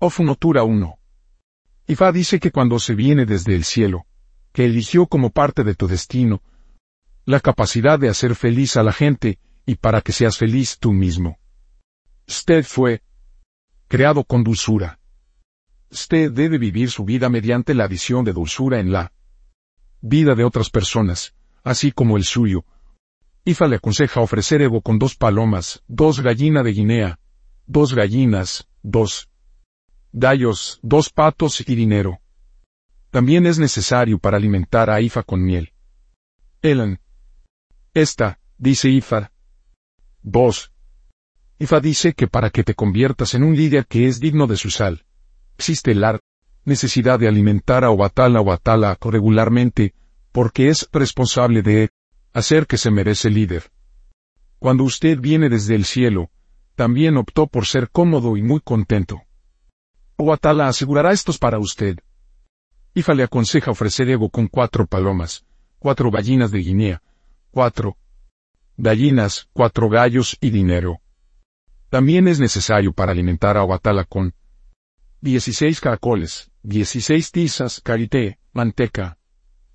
Ofunotura 1. Ifa dice que cuando se viene desde el cielo, que eligió como parte de tu destino, la capacidad de hacer feliz a la gente, y para que seas feliz tú mismo. Usted fue creado con dulzura. Usted debe vivir su vida mediante la visión de dulzura en la vida de otras personas, así como el suyo. Ifa le aconseja ofrecer ego con dos palomas, dos gallinas de Guinea, dos gallinas, dos gallos, dos patos y dinero. También es necesario para alimentar a Ifa con miel. Elan. Esta, dice Ifa. Vos. Ifa dice que para que te conviertas en un líder que es digno de su sal, existe la necesidad de alimentar a Obatala Obatala regularmente, porque es responsable de hacer que se merece líder. Cuando usted viene desde el cielo, también optó por ser cómodo y muy contento. Obatala asegurará estos para usted. Ifa le aconseja ofrecer ego con cuatro palomas, cuatro gallinas de Guinea, cuatro gallinas, cuatro gallos y dinero. También es necesario para alimentar a Obatala con 16 caracoles, 16 tizas, carité, manteca,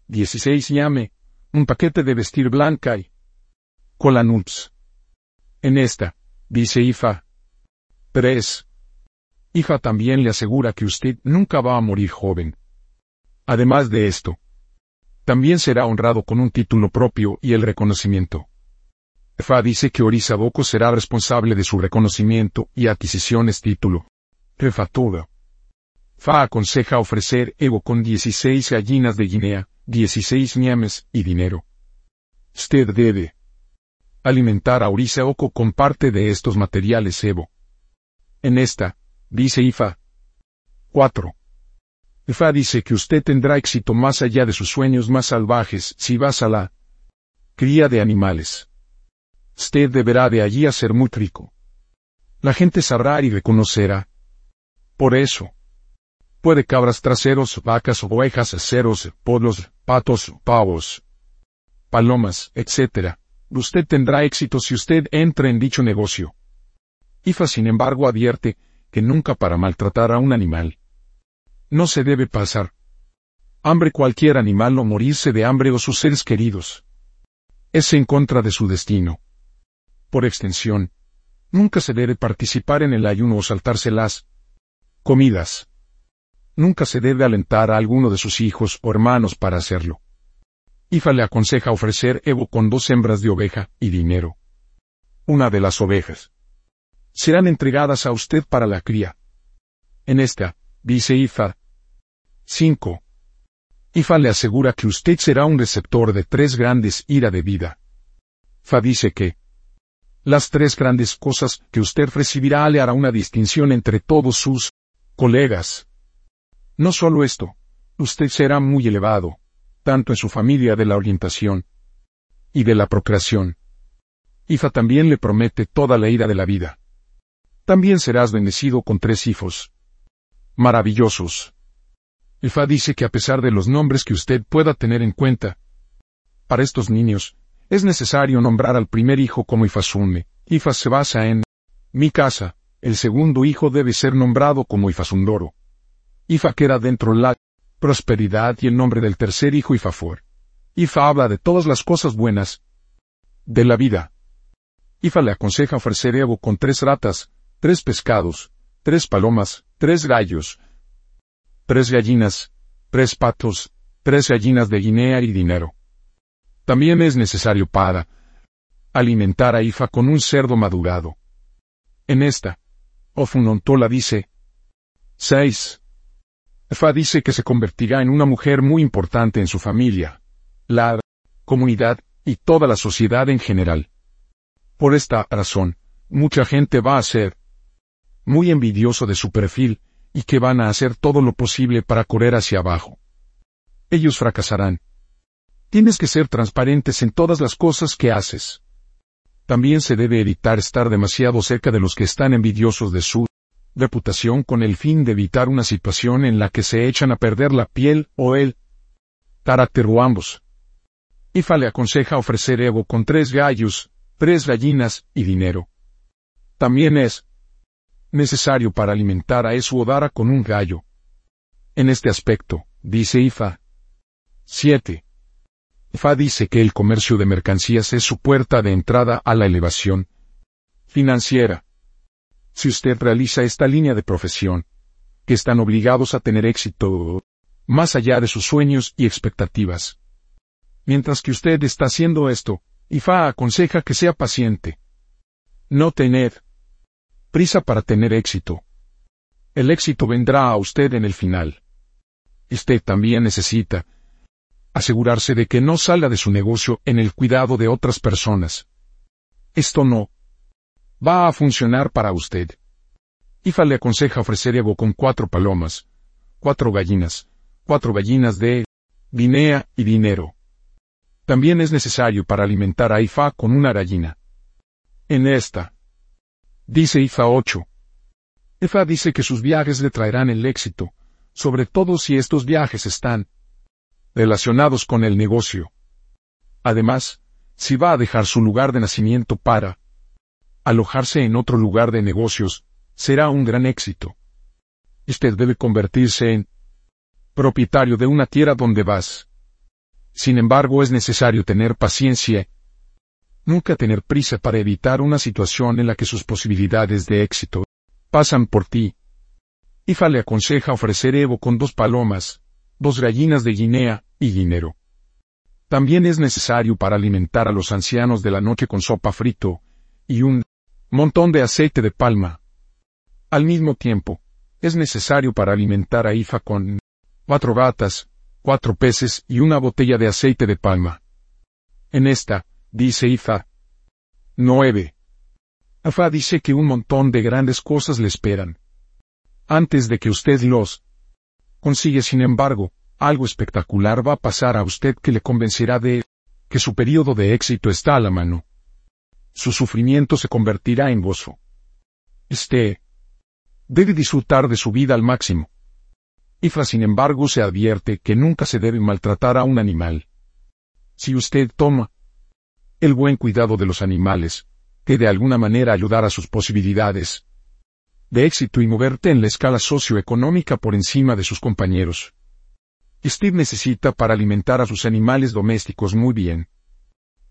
16 llame, un paquete de vestir blanca y cola nuts. En esta, dice Ifa. 3. Ifa también le asegura que usted nunca va a morir joven. Además de esto, también será honrado con un título propio y el reconocimiento. Fa dice que Orizaboko será responsable de su reconocimiento y adquisiciones título. Refatudo. Fa aconseja ofrecer ego con 16 gallinas de Guinea, 16 ñames y dinero. Usted debe alimentar a Orisa Oko con parte de estos materiales Evo. En esta, dice Ifa. 4. Ifa dice que usted tendrá éxito más allá de sus sueños más salvajes si vas a la cría de animales. Usted deberá de allí hacer muy rico. La gente sabrá y reconocerá. Por eso, Puede cabras traseros, vacas, ovejas, ceros, polos, patos, pavos, palomas, etc. Usted tendrá éxito si usted entra en dicho negocio. IFA sin embargo advierte que nunca para maltratar a un animal. No se debe pasar hambre cualquier animal o morirse de hambre o sus seres queridos. Es en contra de su destino. Por extensión, nunca se debe participar en el ayuno o saltarse las comidas. Nunca se debe alentar a alguno de sus hijos o hermanos para hacerlo. Ifa le aconseja ofrecer Evo con dos hembras de oveja y dinero. Una de las ovejas serán entregadas a usted para la cría. En esta, dice Ifa. 5. Ifa le asegura que usted será un receptor de tres grandes ira de vida. Fa dice que las tres grandes cosas que usted recibirá le hará una distinción entre todos sus colegas. No solo esto, usted será muy elevado, tanto en su familia de la orientación y de la procreación. Ifa también le promete toda la ira de la vida. También serás bendecido con tres hijos. Maravillosos. Ifa dice que a pesar de los nombres que usted pueda tener en cuenta, para estos niños, es necesario nombrar al primer hijo como Ifasume. Ifa se basa en mi casa, el segundo hijo debe ser nombrado como Ifasundoro. Ifa queda dentro la prosperidad y el nombre del tercer hijo Ifafor. Ifa habla de todas las cosas buenas de la vida. Ifa le aconseja ofrecer Evo con tres ratas, tres pescados, tres palomas, tres gallos, tres gallinas, tres patos, tres gallinas de Guinea y dinero. También es necesario para alimentar a Ifa con un cerdo madurado. En esta, Ofunontola dice 6. Fa dice que se convertirá en una mujer muy importante en su familia, la comunidad y toda la sociedad en general. Por esta razón, mucha gente va a ser muy envidioso de su perfil y que van a hacer todo lo posible para correr hacia abajo. Ellos fracasarán. Tienes que ser transparentes en todas las cosas que haces. También se debe evitar estar demasiado cerca de los que están envidiosos de su reputación con el fin de evitar una situación en la que se echan a perder la piel o el carácter o ambos. Ifa le aconseja ofrecer Evo con tres gallos, tres gallinas y dinero. También es necesario para alimentar a Esu Odara con un gallo. En este aspecto, dice Ifa. 7. Ifa dice que el comercio de mercancías es su puerta de entrada a la elevación financiera. Si usted realiza esta línea de profesión, que están obligados a tener éxito más allá de sus sueños y expectativas. Mientras que usted está haciendo esto, Ifa aconseja que sea paciente. No tened prisa para tener éxito. El éxito vendrá a usted en el final. Usted también necesita asegurarse de que no salga de su negocio en el cuidado de otras personas. Esto no va a funcionar para usted. IFA le aconseja ofrecer Evo con cuatro palomas, cuatro gallinas, cuatro gallinas de Guinea y dinero. También es necesario para alimentar a IFA con una gallina. En esta. Dice IFA 8. IFA dice que sus viajes le traerán el éxito, sobre todo si estos viajes están relacionados con el negocio. Además, si va a dejar su lugar de nacimiento para alojarse en otro lugar de negocios, será un gran éxito. Usted debe convertirse en propietario de una tierra donde vas. Sin embargo, es necesario tener paciencia. Nunca tener prisa para evitar una situación en la que sus posibilidades de éxito pasan por ti. Ifa le aconseja ofrecer Evo con dos palomas, dos gallinas de Guinea y dinero. También es necesario para alimentar a los ancianos de la noche con sopa frito y un montón de aceite de palma. Al mismo tiempo, es necesario para alimentar a Ifa con cuatro gatas, cuatro peces y una botella de aceite de palma. En esta, dice Ifa. 9. Afa dice que un montón de grandes cosas le esperan. Antes de que usted los consigue, sin embargo, algo espectacular va a pasar a usted que le convencerá de que su periodo de éxito está a la mano. Su sufrimiento se convertirá en gozo. Este debe disfrutar de su vida al máximo. Ifra, sin embargo, se advierte que nunca se debe maltratar a un animal. Si usted toma el buen cuidado de los animales, que de alguna manera ayudar a sus posibilidades de éxito y moverte en la escala socioeconómica por encima de sus compañeros. Steve necesita para alimentar a sus animales domésticos muy bien.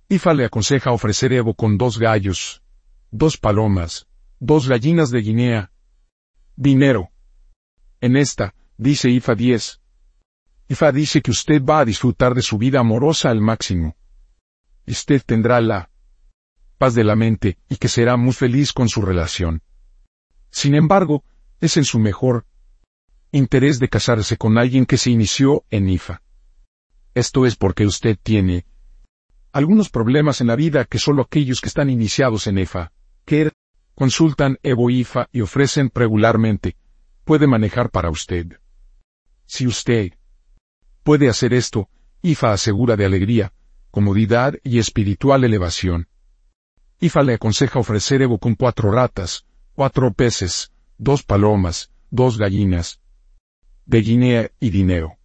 Ifa le aconseja ofrecer Evo con dos gallos, dos palomas, dos gallinas de Guinea. Dinero. En esta, dice Ifa 10. Ifa dice que usted va a disfrutar de su vida amorosa al máximo. Usted tendrá la paz de la mente y que será muy feliz con su relación. Sin embargo, es en su mejor interés de casarse con alguien que se inició en IFA. Esto es porque usted tiene algunos problemas en la vida que solo aquellos que están iniciados en EFA, que consultan Evo IFA y ofrecen regularmente, puede manejar para usted. Si usted puede hacer esto, IFA asegura de alegría, comodidad y espiritual elevación. IFA le aconseja ofrecer Evo con cuatro ratas, cuatro peces, dos palomas, dos gallinas, de Guinea y dinero.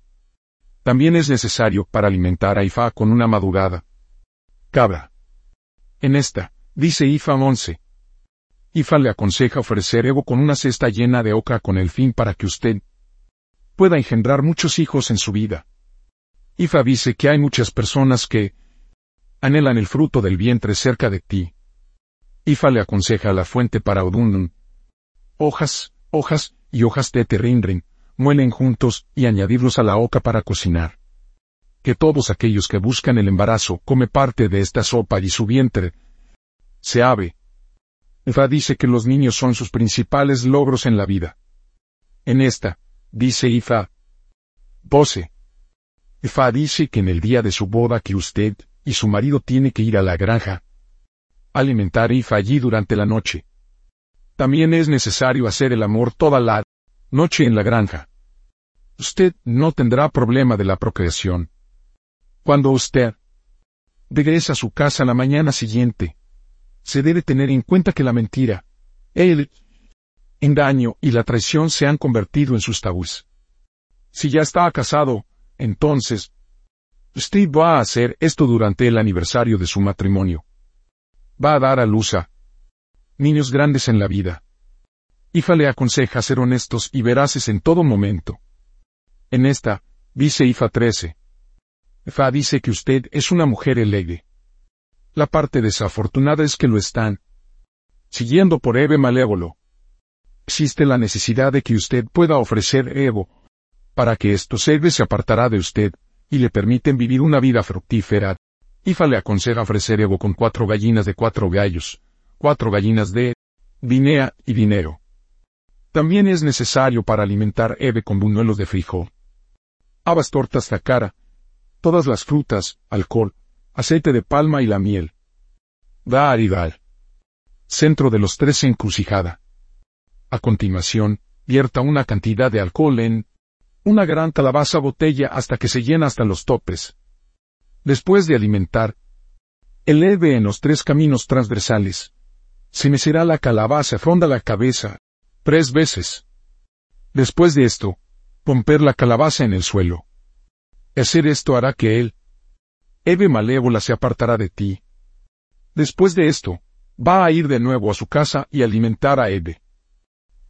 También es necesario para alimentar a IFA con una madurada. Cabra. En esta, dice IFA 11. IFA le aconseja ofrecer Evo con una cesta llena de oca con el fin para que usted pueda engendrar muchos hijos en su vida. Ifa dice que hay muchas personas que anhelan el fruto del vientre cerca de ti. Ifa le aconseja a la fuente para Odundun. Hojas, hojas y hojas de terrindrin, muelen juntos y añadirlos a la oca para cocinar. Que todos aquellos que buscan el embarazo come parte de esta sopa y su vientre se ave. Ifa dice que los niños son sus principales logros en la vida. En esta, dice Ifa. 12. Efa dice que en el día de su boda que usted y su marido tiene que ir a la granja. A alimentar Ifa allí durante la noche. También es necesario hacer el amor toda la noche en la granja. Usted no tendrá problema de la procreación. Cuando usted regresa a su casa la mañana siguiente, se debe tener en cuenta que la mentira, el engaño y la traición se han convertido en sus tabús. Si ya está casado, entonces, Steve va a hacer esto durante el aniversario de su matrimonio. Va a dar a luz a niños grandes en la vida. Ifa le aconseja ser honestos y veraces en todo momento. En esta, dice Ifa 13. Ifa dice que usted es una mujer alegre. La parte desafortunada es que lo están. Siguiendo por Eve malévolo. Existe la necesidad de que usted pueda ofrecer Evo. Para que estos Eve se apartará de usted, y le permiten vivir una vida fructífera. Ifa le aconseja ofrecer Evo con cuatro gallinas de cuatro gallos, cuatro gallinas de Vinea y dinero. También es necesario para alimentar Eve con buñuelos de frijol. Habas tortas tacara, todas las frutas, alcohol, aceite de palma y la miel. Da Aridal. Centro de los tres encrucijada. A continuación, vierta una cantidad de alcohol en una gran calabaza botella hasta que se llena hasta los topes. Después de alimentar, eleve en los tres caminos transversales. Se mecerá la calabaza, fronda la cabeza, tres veces. Después de esto, romper la calabaza en el suelo. Hacer esto hará que él, Eve malévola, se apartará de ti. Después de esto, va a ir de nuevo a su casa y alimentar a Eve.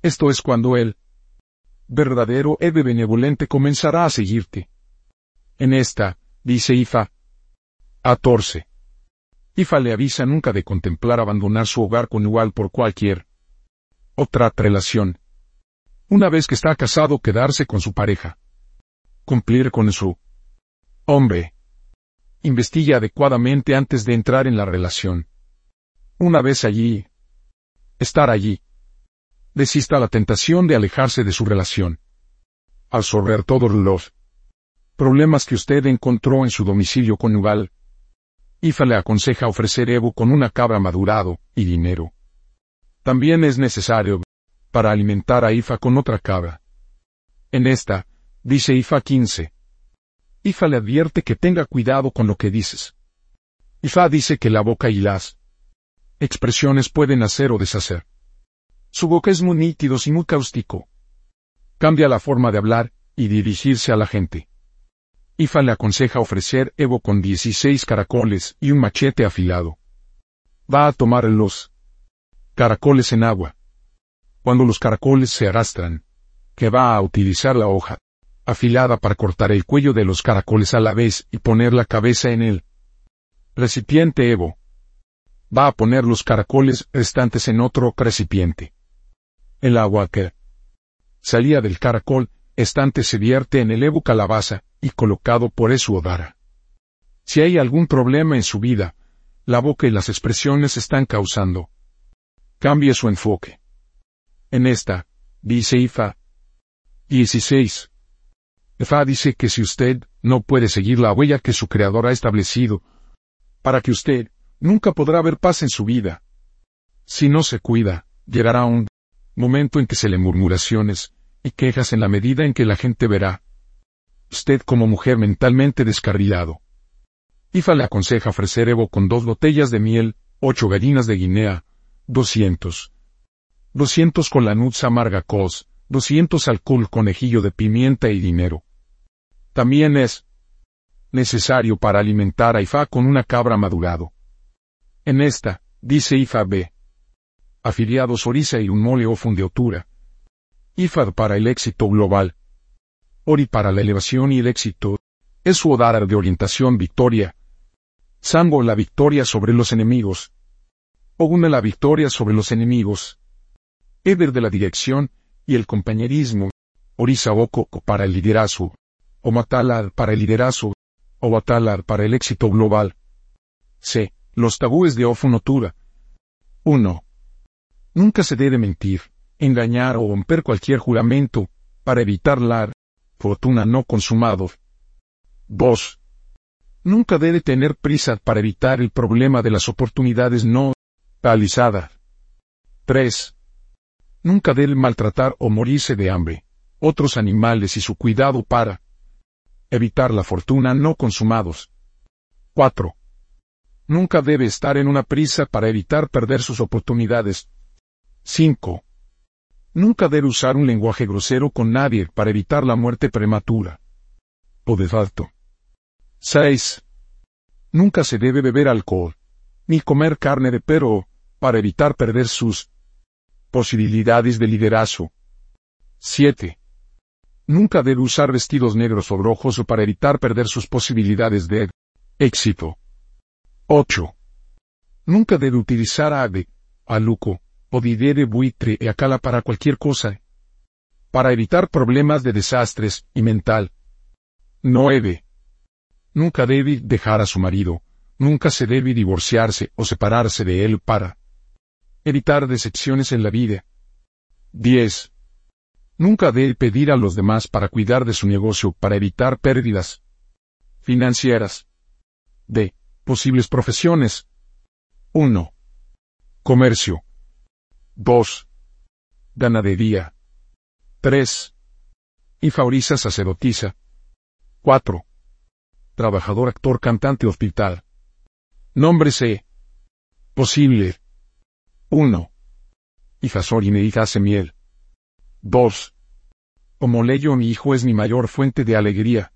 Esto es cuando él, verdadero Eve benevolente, comenzará a seguirte. En esta, dice Ifa, 14. Ifa le avisa nunca de contemplar abandonar su hogar con igual por cualquier otra relación. Una vez que está casado, quedarse con su pareja. Cumplir con su hombre. Investigue adecuadamente antes de entrar en la relación. Una vez allí, estar allí. Desista la tentación de alejarse de su relación. Absorber todos los problemas que usted encontró en su domicilio conyugal. IFA le aconseja ofrecer Evo con una cabra madurado y dinero. También es necesario para alimentar a Ifa con otra cabra. En esta, dice Ifa 15. Ifa le advierte que tenga cuidado con lo que dices. Ifa dice que la boca y las expresiones pueden hacer o deshacer. Su boca es muy nítido y muy cáustico. Cambia la forma de hablar y dirigirse a la gente. Ifa le aconseja ofrecer Evo con 16 caracoles y un machete afilado. Va a tomar los Caracoles en agua. Cuando los caracoles se arrastran, que va a utilizar la hoja afilada para cortar el cuello de los caracoles a la vez y poner la cabeza en el recipiente Evo. Va a poner los caracoles restantes en otro recipiente. El agua que salía del caracol estante se vierte en el Evo calabaza y colocado por eso odara. Si hay algún problema en su vida, la boca y las expresiones están causando Cambie su enfoque. En esta, dice Ifa. 16. Ifa dice que si usted no puede seguir la huella que su creador ha establecido, para que usted nunca podrá ver paz en su vida. Si no se cuida, llegará un momento en que se le murmuraciones y quejas en la medida en que la gente verá. Usted como mujer mentalmente descarrilado. Ifa le aconseja ofrecer Evo con dos botellas de miel, ocho gallinas de Guinea, 200. 200 con la nuts amarga cos, 200 alcohol conejillo de pimienta y dinero. También es necesario para alimentar a Ifa con una cabra madurado. En esta, dice Ifa B. Afiliados Orisa y un mole o fundeotura. IFAD para el éxito global. Ori para la elevación y el éxito. Es su odar de orientación victoria. Sango la victoria sobre los enemigos une la victoria sobre los enemigos. Eber de la dirección y el compañerismo. Orisa para el liderazgo. O Matalad para el liderazgo. O Batalad para el éxito global. C. Los tabúes de Ofunotura. 1. Nunca se debe mentir, engañar o romper cualquier juramento, para evitar la fortuna no consumado. 2. Nunca debe tener prisa para evitar el problema de las oportunidades no Palizada. 3. Nunca debe maltratar o morirse de hambre, otros animales y su cuidado para evitar la fortuna no consumados. 4. Nunca debe estar en una prisa para evitar perder sus oportunidades. 5. Nunca debe usar un lenguaje grosero con nadie para evitar la muerte prematura. O de facto. 6. Nunca se debe beber alcohol ni comer carne de perro, para evitar perder sus Posibilidades de liderazgo. 7. Nunca debe usar vestidos negros o rojos para evitar perder sus posibilidades de éxito. 8. Nunca debe utilizar ave, aluco, o de buitre e acala para cualquier cosa. Para evitar problemas de desastres y mental. 9. Nunca debe dejar a su marido, nunca se debe divorciarse o separarse de él para evitar decepciones en la vida. 10. Nunca debe pedir a los demás para cuidar de su negocio para evitar pérdidas financieras. D. Posibles profesiones. 1. Comercio. 2. Ganadería. 3. Infauriza sacerdotisa. 4. Trabajador, actor, cantante, hospital. Nombre C. Posible. 1. y me hija hace miel. 2. Como leyo mi hijo es mi mayor fuente de alegría.